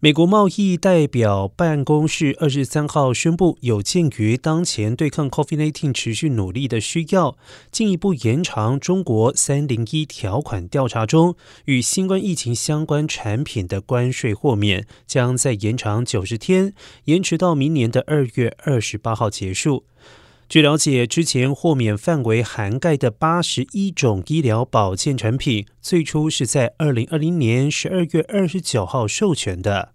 美国贸易代表办公室二十三号宣布，有鉴于当前对抗 COVID-19 持续努力的需要，进一步延长中国三零一条款调查中与新冠疫情相关产品的关税豁免，将再延长九十天，延迟到明年的二月二十八号结束。据了解，之前豁免范围涵盖的八十一种医疗保健产品，最初是在二零二零年十二月二十九号授权的。